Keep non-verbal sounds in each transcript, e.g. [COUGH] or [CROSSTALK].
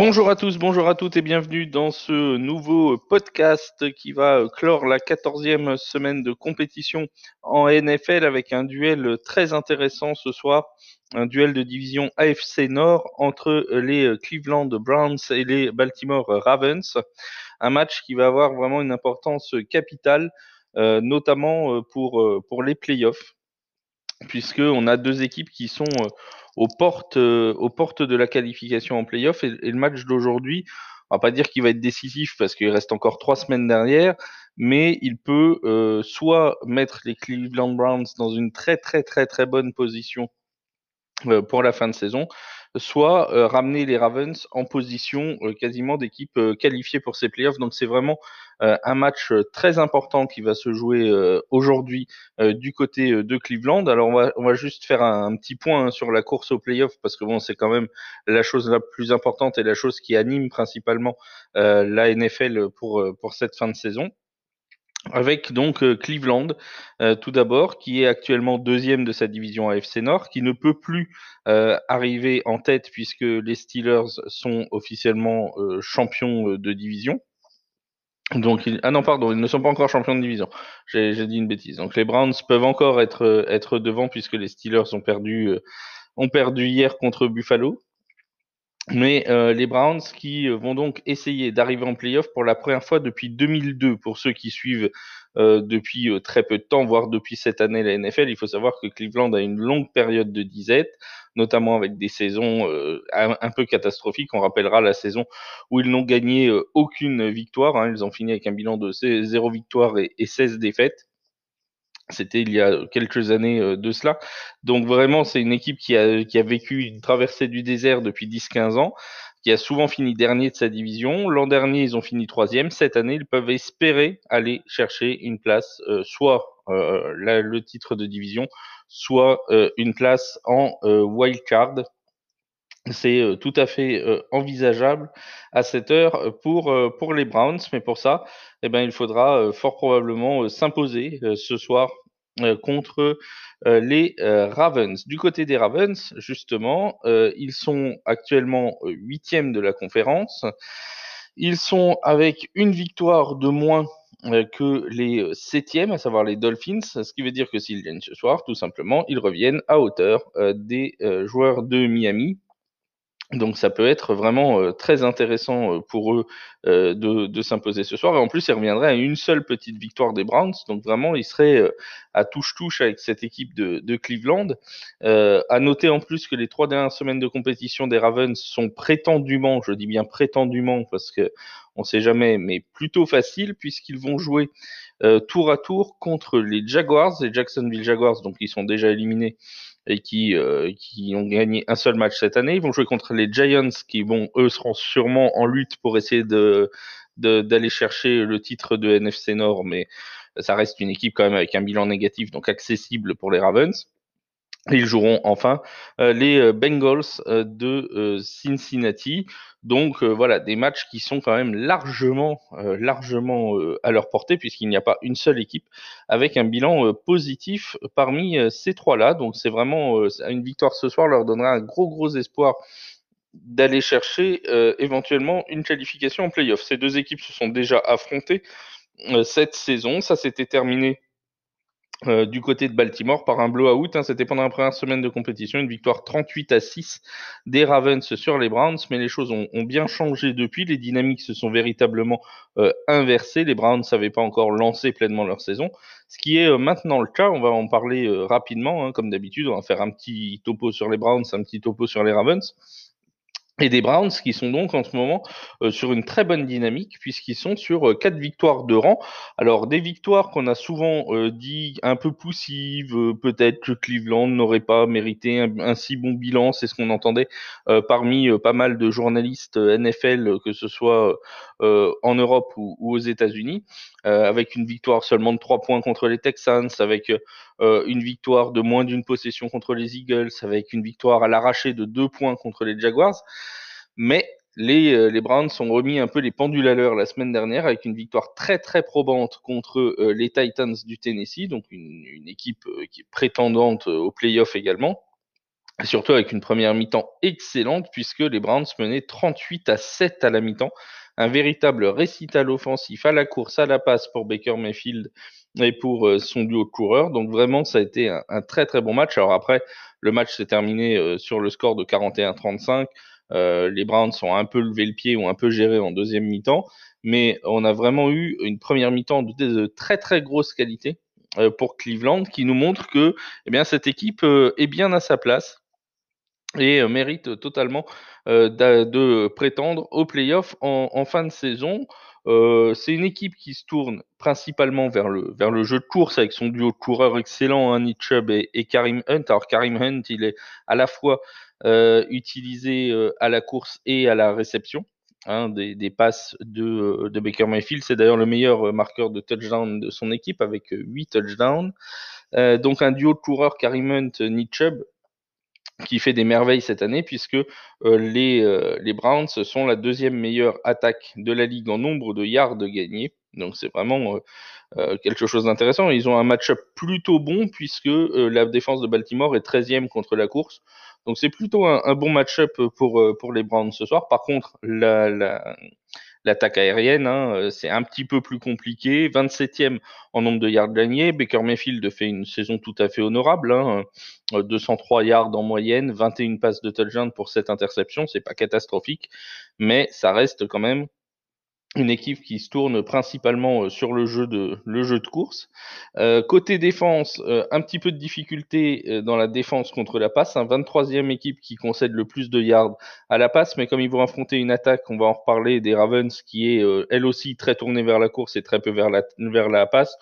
Bonjour à tous, bonjour à toutes et bienvenue dans ce nouveau podcast qui va clore la quatorzième semaine de compétition en NFL avec un duel très intéressant ce soir, un duel de division AFC Nord entre les Cleveland Browns et les Baltimore Ravens, un match qui va avoir vraiment une importance capitale, euh, notamment pour, pour les playoffs puisqu'on a deux équipes qui sont euh, aux portes, euh, aux portes de la qualification en playoff. Et, et le match d'aujourd'hui, on va pas dire qu'il va être décisif parce qu'il reste encore trois semaines derrière, mais il peut euh, soit mettre les Cleveland Browns dans une très très très très bonne position euh, pour la fin de saison, soit euh, ramener les Ravens en position euh, quasiment d'équipe qualifiée pour ces playoffs. Donc c'est vraiment un match très important qui va se jouer aujourd'hui du côté de Cleveland. Alors on va, juste faire un, petit point hein, sur la course aux playoffs parce que bon c'est quand même la chose la plus importante et la chose qui anime principalement la NFL pour cette fin de saison avec donc euh, Cleveland euh, tout d'abord, qui est actuellement deuxième de sa division AFC Nord, qui ne peut plus euh, arriver en tête puisque les Steelers sont officiellement champions de division. Donc, ah non, pardon, ils ne sont pas encore champions de division. J'ai dit une bêtise. Donc, les Browns peuvent encore être, être devant puisque les Steelers ont perdu, ont perdu hier contre Buffalo. Mais euh, les Browns qui euh, vont donc essayer d'arriver en playoff pour la première fois depuis 2002. Pour ceux qui suivent euh, depuis très peu de temps, voire depuis cette année la NFL, il faut savoir que Cleveland a une longue période de disette, notamment avec des saisons un, peu catastrophiques. On rappellera la saison où ils n'ont gagné aucune victoire. Hein. Ils ont fini avec un bilan de 0 victoire et, et 16 défaites. C'était il y a quelques années euh, de cela. Donc vraiment, c'est une équipe qui a, qui a vécu une traversée du désert depuis 10-15 ans, qui a souvent fini dernier de sa division. L'an dernier, ils ont fini troisième. Cette année, ils peuvent espérer aller chercher une place, euh, soit euh, le titre de division, soit une place en wild card. C'est tout à fait envisageable à cette heure pour, pour les Browns, mais pour ça, eh ben, il faudra fort probablement s'imposer ce soir contre les Ravens. Du côté des Ravens, justement, ils sont actuellement huitièmes de la conférence. Ils sont avec une victoire de moins que les septièmes, à savoir les Dolphins, ce qui veut dire que s'ils gagnent ce soir, tout simplement, ils reviennent à hauteur des joueurs de Miami donc ça peut être vraiment très intéressant pour eux de, s'imposer ce soir. Et en plus, ils reviendraient à une seule petite victoire des Browns. Donc vraiment, ils seraient à touche-touche avec cette équipe de, de Cleveland. à noter en plus que les trois dernières semaines de compétition des Ravens sont prétendument, je dis bien prétendument, parce que on sait jamais, mais plutôt faciles, puisqu'ils vont jouer tour à tour contre les Jaguars, les Jacksonville Jaguars, donc ils sont déjà éliminés et qui, euh, qui ont gagné un seul match cette année. Ils vont jouer contre les Giants qui, vont eux, seront sûrement en lutte pour essayer de d'aller chercher le titre de NFC Nord, mais ça reste une équipe quand même avec un bilan négatif, donc accessible pour les Ravens. Ils joueront enfin euh, les euh, Bengals euh, de Cincinnati. Donc voilà, des matchs qui sont quand même largement, largement à leur portée, puisqu'il n'y a pas une seule équipe avec un bilan positif parmi ces trois-là. Donc c'est vraiment une victoire ce soir leur donnera un gros, gros espoir d'aller chercher éventuellement une qualification en playoff. Ces deux équipes se sont déjà affrontées cette saison. Ça s'était terminé euh, du côté de Baltimore par un blowout. Hein, C'était pendant la première semaine de compétition, une victoire 38 à 6 des Ravens sur les Browns, mais les choses ont, bien changé depuis. Les dynamiques se sont véritablement euh, inversées. Les Browns ne savaient pas encore lancer pleinement leur saison, ce qui est euh, maintenant le cas. On va en parler rapidement, hein, comme d'habitude. On va faire un petit topo sur les Browns, un petit topo sur les Ravens et des Browns qui sont donc en ce moment euh, sur une très bonne dynamique puisqu'ils sont sur euh, quatre victoires de rang. Alors des victoires qu'on a souvent euh, dit un peu poussives, peut-être que Cleveland n'aurait pas mérité un, si bon bilan, c'est ce qu'on entendait parmi pas mal de journalistes NFL, que ce soit en Europe ou, ou aux États-Unis, avec une victoire seulement de trois points contre les Texans, avec une victoire de moins d'une possession contre les Eagles, avec une victoire à l'arraché de deux points contre les Jaguars. Mais les, euh, les, Browns ont remis un peu les pendules à l'heure la semaine dernière avec une victoire très très probante contre euh, les Titans du Tennessee, donc une, équipe euh, qui est prétendante aux playoffs également. surtout avec une première mi-temps excellente puisque les Browns menaient 38 à 7 à la mi-temps. Un véritable récital offensif à la course, à la passe pour Baker Mayfield et pour euh, son duo de coureurs. Donc vraiment, ça a été un, très très bon match. Alors après, le match s'est terminé euh, sur le score de 41-35. Euh, les Browns ont un peu levé le pied, ont un peu géré en deuxième mi-temps, mais on a vraiment eu une première mi-temps de, très très grosse qualité pour Cleveland, qui nous montre que eh cette équipe est bien à sa place et mérite totalement de prétendre aux playoffs en, fin de saison. C'est une équipe qui se tourne principalement vers le, vers le jeu de course avec son duo de coureurs excellent, hein, Nick Chubb et, et, Karim Hunt. Alors Karim Hunt, il est à la fois utilisé à la course et à la réception. Hein, des, passes de, Baker Mayfield. C'est d'ailleurs le meilleur marqueur de touchdown de son équipe avec 8 touchdowns. Donc un duo de coureurs Karim Hunt, Nick Chubb, qui fait des merveilles cette année puisque euh, les, euh, les Browns sont la deuxième meilleure attaque de la ligue en nombre de yards gagnés. Donc c'est vraiment euh, quelque chose d'intéressant. Ils ont un match-up plutôt bon puisque la défense de Baltimore est 13e contre la course. Donc c'est plutôt un, bon match-up pour, les Browns ce soir. Par contre, la, L'attaque aérienne, hein, euh, c'est un petit peu plus compliqué. 27e en nombre de yards gagnés. Baker Mayfield fait une saison tout à fait honorable. Hein, 203 euh, yards en moyenne, 21 passes de touchdown pour cette interception. C'est pas catastrophique, mais ça reste quand même une équipe qui se tourne principalement euh, sur le jeu de, le jeu de course. Euh, côté défense, euh, un petit peu de difficulté dans la défense contre la passe. Un 23e équipe qui concède le plus de yards à la passe, mais comme ils vont affronter une attaque, on va en reparler, des Ravens, qui est elle aussi très tournée vers la course et très peu vers la, vers la passe.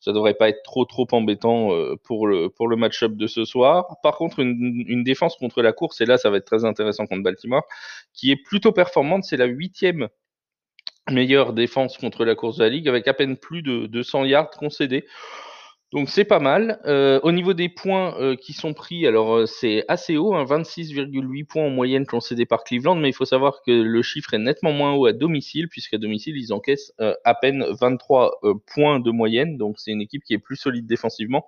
Ça devrait pas être trop trop embêtant pour le pour le match-up de ce soir. Par contre, une, une défense contre la course, et là ça va être très intéressant contre Baltimore, qui est plutôt performante. C'est la huitième meilleure défense contre la course de la ligue avec à peine plus de 200 yards concédés. Donc c'est pas mal. Euh, au niveau des points euh, qui sont pris, alors euh, c'est assez haut, hein, 26,8 points en moyenne concédés par Cleveland, mais il faut savoir que le chiffre est nettement moins haut à domicile, puisqu'à domicile ils encaissent à peine 23 euh, points de moyenne, donc c'est une équipe qui est plus solide défensivement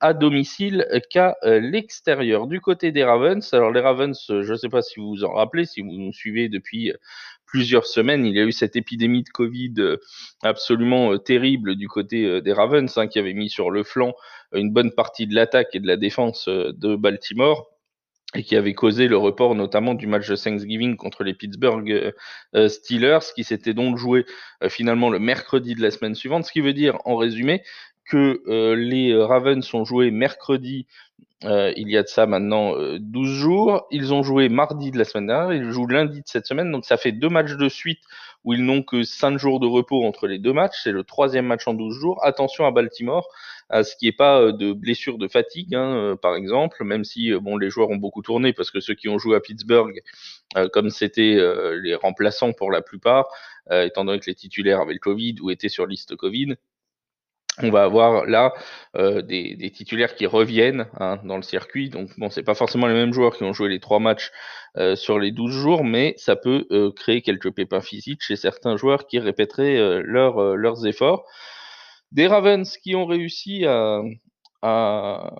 à domicile qu'à l'extérieur. Du côté des Ravens, alors les Ravens, je ne sais pas si vous vous en rappelez, si vous nous suivez depuis plusieurs semaines, il y a eu cette épidémie de Covid euh, absolument euh, terrible du côté euh, des Ravens, hein, qui avait mis sur le flanc une bonne partie de l'attaque et de la défense de Baltimore et qui avait causé le report notamment du match de Thanksgiving contre les Pittsburgh Steelers, qui s'était donc joué finalement le mercredi de la semaine suivante, ce qui veut dire en résumé que les Ravens ont joué mercredi euh, il y a de ça maintenant euh, 12 jours. Ils ont joué mardi de la semaine dernière, ils jouent lundi de cette semaine, donc ça fait deux matchs de suite où ils n'ont que 5 jours de repos entre les deux matchs. C'est le troisième match en 12 jours. Attention à Baltimore, à ce qui n'est pas euh, de blessure de fatigue, hein, euh, par exemple, même si euh, bon les joueurs ont beaucoup tourné parce que ceux qui ont joué à Pittsburgh, euh, comme c'était les remplaçants pour la plupart, étant donné que les titulaires avaient le Covid ou étaient sur liste Covid, on va avoir là euh, des, titulaires qui reviennent hein, dans le circuit. Donc bon, c'est pas forcément les mêmes joueurs qui ont joué les trois matchs euh, sur les 12 jours, mais ça peut euh, créer quelques pépins physiques chez certains joueurs qui répéteraient leur, leurs efforts. Des Ravens qui ont réussi à,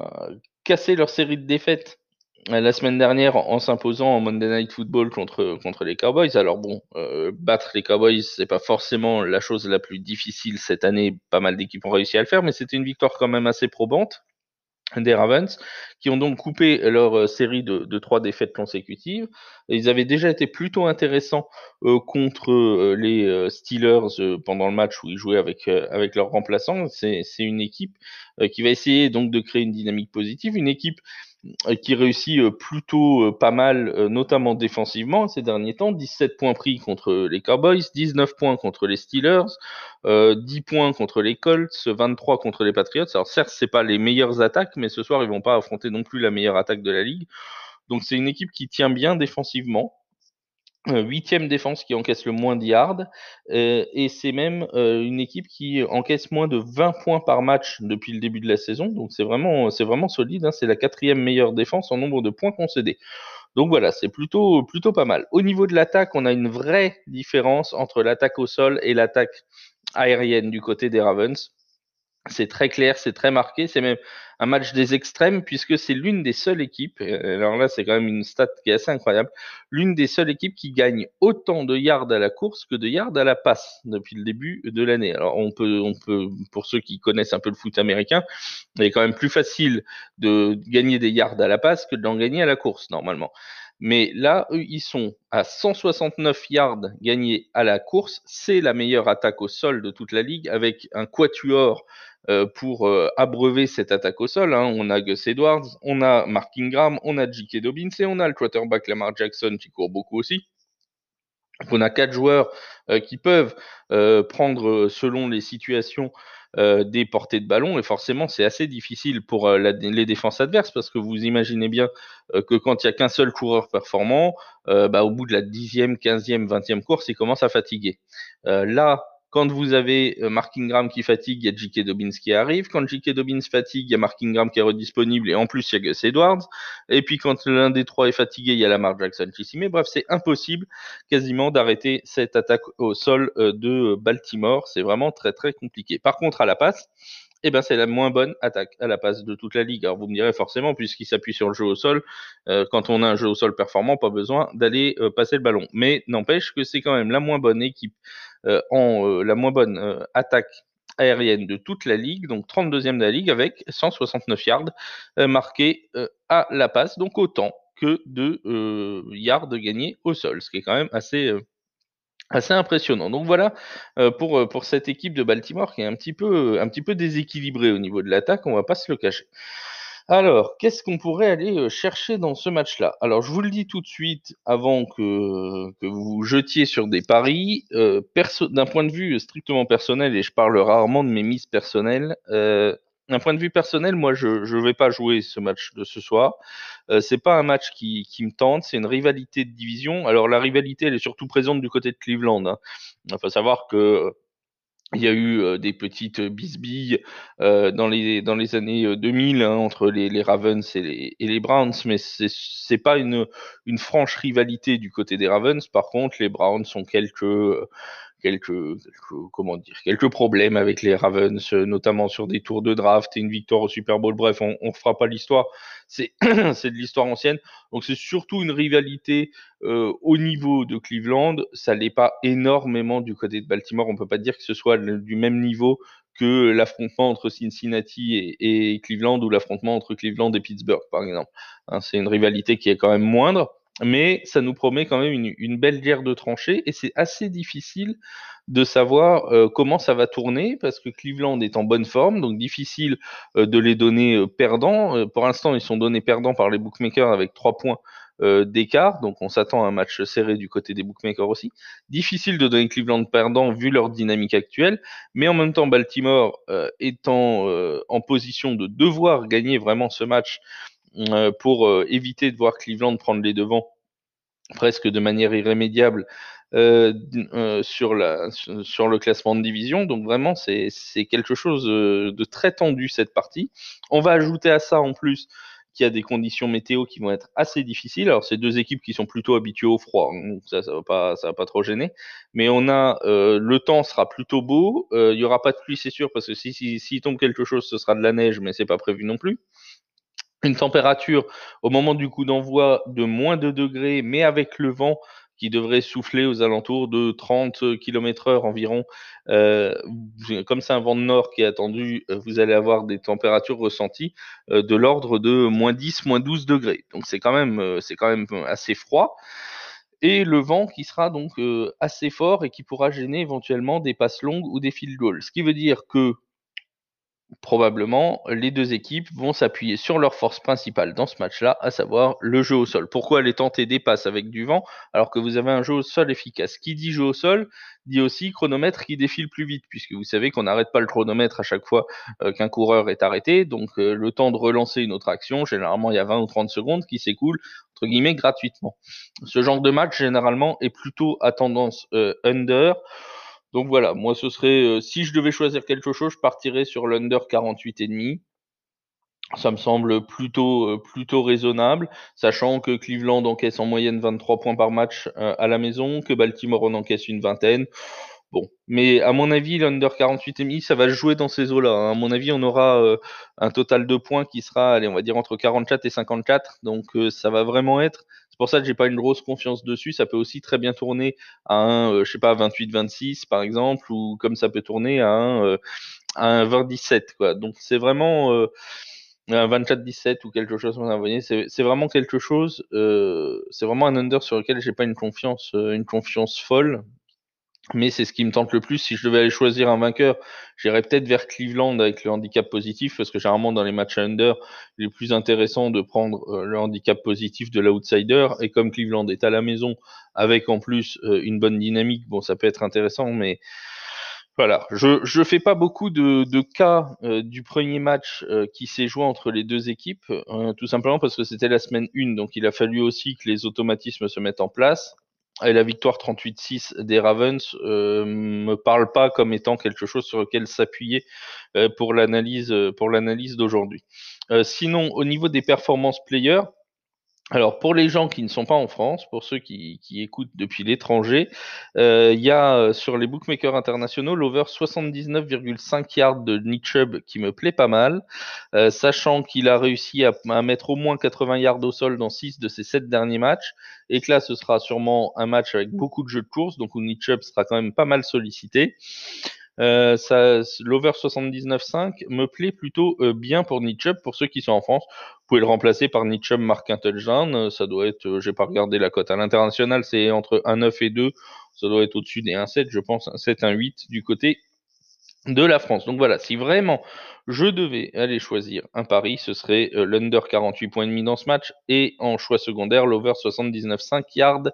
casser leur série de défaites la semaine dernière en, s'imposant en Monday Night Football contre, contre les Cowboys. Alors bon, euh, battre les Cowboys, c'est pas forcément la chose la plus difficile cette année. Pas mal d'équipes ont réussi à le faire, mais c'était une victoire quand même assez probante des Ravens, qui ont donc coupé leur euh, série de, de, trois défaites consécutives. Ils avaient déjà été plutôt intéressants euh, contre euh, les Steelers pendant le match où ils jouaient avec, avec leurs remplaçants. C'est une équipe qui va essayer donc de créer une dynamique positive, une équipe qui réussit plutôt pas mal, notamment défensivement ces derniers temps. 17 points pris contre les Cowboys, 19 points contre les Steelers, euh, 10 points contre les Colts, 23 contre les Patriots. Alors certes, c'est pas les meilleures attaques, mais ce soir ils vont pas affronter non plus la meilleure attaque de la ligue. Donc c'est une équipe qui tient bien défensivement, euh, huitième défense qui encaisse le moins de yards, euh, et c'est même euh, une équipe qui encaisse moins de 20 points par match depuis le début de la saison, donc c'est vraiment, c'est vraiment solide, hein. c'est la quatrième meilleure défense en nombre de points concédés. Donc voilà, c'est plutôt, plutôt pas mal. Au niveau de l'attaque, on a une vraie différence entre l'attaque au sol et l'attaque aérienne du côté des Ravens. C'est très clair, c'est très marqué, c'est même un match des extrêmes puisque c'est l'une des seules équipes, euh, alors là c'est quand même une stat qui est assez incroyable, l'une des seules équipes qui gagne autant de yards à la course que de yards à la passe depuis le début de l'année. Alors on peut, on peut, pour ceux qui connaissent un peu le foot américain, il est quand même plus facile de gagner des yards à la passe que d'en gagner à la course normalement. Mais là, eux, ils sont à 169 yards gagnés à la course. C'est la meilleure attaque au sol de toute la ligue avec un quatuor euh, pour euh, abreuver cette attaque au sol. Hein. On a Gus Edwards, on a Mark Ingram, on a J.K. Dobbins et on a le quarterback Lamar Jackson qui court beaucoup aussi. on a quatre joueurs euh, qui peuvent prendre, selon les situations, euh, des portées de ballon et forcément c'est assez difficile pour euh, les défenses adverses parce que vous imaginez bien euh, que quand il n'y a qu'un seul coureur performant, bah, au bout de la dixième, quinzième, vingtième course, il commence à fatiguer. là, quand vous avez euh, Mark Ingram qui fatigue, il y a J.K. Dobbins qui arrive. Quand J.K. Dobbins fatigue, il y a Mark Ingram qui est redisponible et en plus il y a Gus Edwards. Et puis quand l'un des trois est fatigué, il y a Lamar Jackson qui s'y met. Bref, c'est impossible quasiment d'arrêter cette attaque au sol euh, de Baltimore. C'est vraiment très très compliqué. Par contre, à la passe, eh ben, c'est la moins bonne attaque à la passe de toute la ligue. Alors vous me direz forcément, puisqu'il s'appuie sur le jeu au sol, euh, quand on a un jeu au sol performant, pas besoin d'aller euh, passer le ballon. Mais n'empêche que c'est quand même la moins bonne équipe euh, en la moins bonne attaque aérienne de toute la ligue, donc 32e de la ligue avec 169 yards marqués à la passe, donc autant que de yards gagnés au sol, ce qui est quand même assez assez impressionnant. Donc voilà euh, pour, euh, pour cette équipe de Baltimore qui est un petit peu, un petit peu déséquilibrée au niveau de l'attaque, on va pas se le cacher. Alors, qu'est-ce qu'on pourrait aller euh, chercher dans ce match-là? Alors, je vous le dis tout de suite avant que, que vous jetiez sur des paris. D'un point de vue strictement personnel, et je parle rarement de mes mises personnelles, d'un point de vue personnel, moi, je ne vais pas jouer ce match de ce soir. Euh, c'est pas un match qui, me tente, c'est une rivalité de division. Alors la rivalité, elle est surtout présente du côté de Cleveland. Hein. Il faut savoir que il y a eu euh, des petites bisbilles euh, dans, les, années 2000 hein, entre les, Ravens et les, Browns, mais c'est n'est pas une, une franche rivalité du côté des Ravens. Par contre, les Browns sont quelques quelques, comment dire, quelques problèmes avec les Ravens, euh, notamment sur des tours de draft et une victoire au Super Bowl. Bref, on ne fera pas l'histoire. [CLEARS THROAT] C'est de l'histoire ancienne. Donc c'est surtout une rivalité euh, au niveau de Cleveland. Ça n'est pas énormément du côté de Baltimore. On peut pas dire que ce soit du même niveau que l'affrontement entre Cincinnati et, et Cleveland ou l'affrontement entre Cleveland et Pittsburgh, par exemple. Hein, c'est une rivalité qui est quand même moindre mais ça nous promet quand même une, belle guerre de tranchées et c'est assez difficile de savoir euh, comment ça va tourner parce que Cleveland est en bonne forme, donc difficile euh, de les donner euh, perdants. pour l'instant, ils sont donnés perdants par les bookmakers avec trois points d'écart, donc on s'attend à un match serré du côté des bookmakers aussi. Difficile de donner Cleveland perdant vu leur dynamique actuelle, mais en même temps, Baltimore étant en position de devoir gagner vraiment ce match pour euh, éviter de voir Cleveland prendre les devants presque de manière irrémédiable euh, sur, le classement de division. Donc vraiment, c'est quelque chose de très tendu cette partie. On va ajouter à ça en plus qu'il y a des conditions météo qui vont être assez difficiles. Alors c'est deux équipes qui sont plutôt habituées au froid, hein, donc ça ça va pas trop gêner. Mais on a le temps sera plutôt beau. Il y aura pas de pluie c'est sûr parce que si s'il si, tombe quelque chose ce sera de la neige, mais c'est pas prévu non plus une température au moment du coup d'envoi de moins de degrés, mais avec le vent qui devrait souffler aux alentours de 30 km heure environ. Euh, comme c'est un vent de nord qui est attendu, euh, vous allez avoir des températures ressenties euh, de l'ordre de moins 10, moins 12 degrés. Donc c'est quand même, c'est quand même assez froid. Et le vent qui sera donc assez fort et qui pourra gêner éventuellement des passes longues ou des field goals. Ce qui veut dire que probablement, les deux équipes vont s'appuyer sur leur force principale dans ce match-là, à savoir le jeu au sol. Pourquoi aller tenter des passes avec du vent alors que vous avez un jeu au sol efficace? Qui dit jeu au sol dit aussi chronomètre qui défile plus vite, puisque vous savez qu'on n'arrête pas le chronomètre à chaque fois euh, qu'un coureur est arrêté, donc euh, le temps de relancer une autre action, généralement il y a 20 ou 30 secondes qui s'écoulent, entre guillemets, gratuitement. Ce genre de match, généralement, est plutôt à tendance euh, under. Donc voilà, moi ce serait, euh, si je devais choisir quelque chose, je partirais sur l'under 48,5. Ça me semble plutôt, euh, plutôt raisonnable, sachant que Cleveland encaisse en moyenne 23 points par match euh, à la maison, que Baltimore en encaisse une vingtaine. Bon, mais à mon avis, l'under 48,5, ça va jouer dans ces eaux-là. Hein. À mon avis, on aura un total de points qui sera, allez, on va dire entre 44 et 54. Donc, ça va vraiment être. C'est pour ça que j'ai pas une grosse confiance dessus. Ça peut aussi très bien tourner à un, euh, je sais pas, 28-26 par exemple, ou comme ça peut tourner à un, à un 20-17, quoi. Donc, c'est vraiment un 24-17 ou quelque chose comme ça. c'est vraiment quelque chose. c'est vraiment un under sur lequel j'ai pas une confiance, une confiance folle mais c'est ce qui me tente le plus. Si je devais aller choisir un vainqueur, j'irais peut-être vers Cleveland avec le handicap positif, parce que généralement dans les matchs under, il est plus intéressant de prendre euh, le handicap positif de l'outsider. Et comme Cleveland est à la maison, avec en plus euh, une bonne dynamique, bon, ça peut être intéressant, mais voilà, je je fais pas beaucoup de, de cas euh, du premier match qui s'est joué entre les deux équipes, tout simplement parce que c'était la semaine 1, donc il a fallu aussi que les automatismes se mettent en place et la victoire 38-6 des Ravens euh, me parle pas comme étant quelque chose sur lequel s'appuyer euh, pour l'analyse euh, pour l'analyse d'aujourd'hui. Euh, sinon, au niveau des performances players, alors pour les gens qui ne sont pas en France, pour ceux qui, écoutent depuis l'étranger, euh, il y a euh, sur les bookmakers internationaux l'over 79,5 yards de Nick Chubb qui me plaît pas mal, euh, sachant qu'il a réussi à, mettre au moins 80 yards au sol dans 6 de ses 7 derniers matchs, et que là ce sera sûrement un match avec beaucoup de jeux de course, donc où Nick Chubb sera quand même pas mal sollicité. Euh, l'over 79.5 me plaît plutôt euh, bien pour Nietzsche. Pour ceux qui sont en France, vous pouvez le remplacer par Nietzsche marque. Euh, ça doit être, j'ai pas regardé la cote à l'international, c'est entre 1,9 et 2. Ça doit être au-dessus des 1,7, je pense, 1,7, 1,8 du côté de la France. Donc voilà, si vraiment je devais aller choisir un pari, ce serait l'under 48 points dans ce match et en choix secondaire l'over 79.5 yards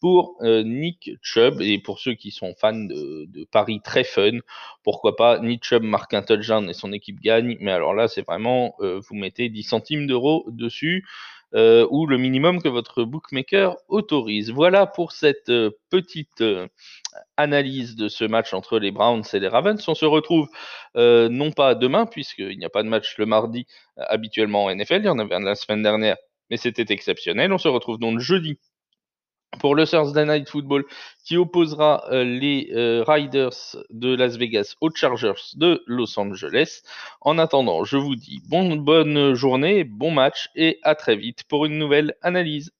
pour euh, Nick Chubb. Et pour ceux qui sont fans de, paris très fun, pourquoi pas Nick Chubb marque un touchdown et son équipe gagne. Mais alors là, c'est vraiment, euh, vous mettez 10 centimes d'euros dessus. Euh, ou le minimum que votre bookmaker autorise. Voilà pour cette petite analyse de ce match entre les Browns et les Ravens. On se retrouve non pas demain, puisqu'il n'y a pas de match le mardi habituellement en NFL, il y en avait un la semaine dernière, mais c'était exceptionnel. On se retrouve donc jeudi pour le Thursday Night Football qui opposera euh, les euh, Riders de Las Vegas aux Chargers de Los Angeles. En attendant, je vous dis bonne journée, bon match et à très vite pour une nouvelle analyse.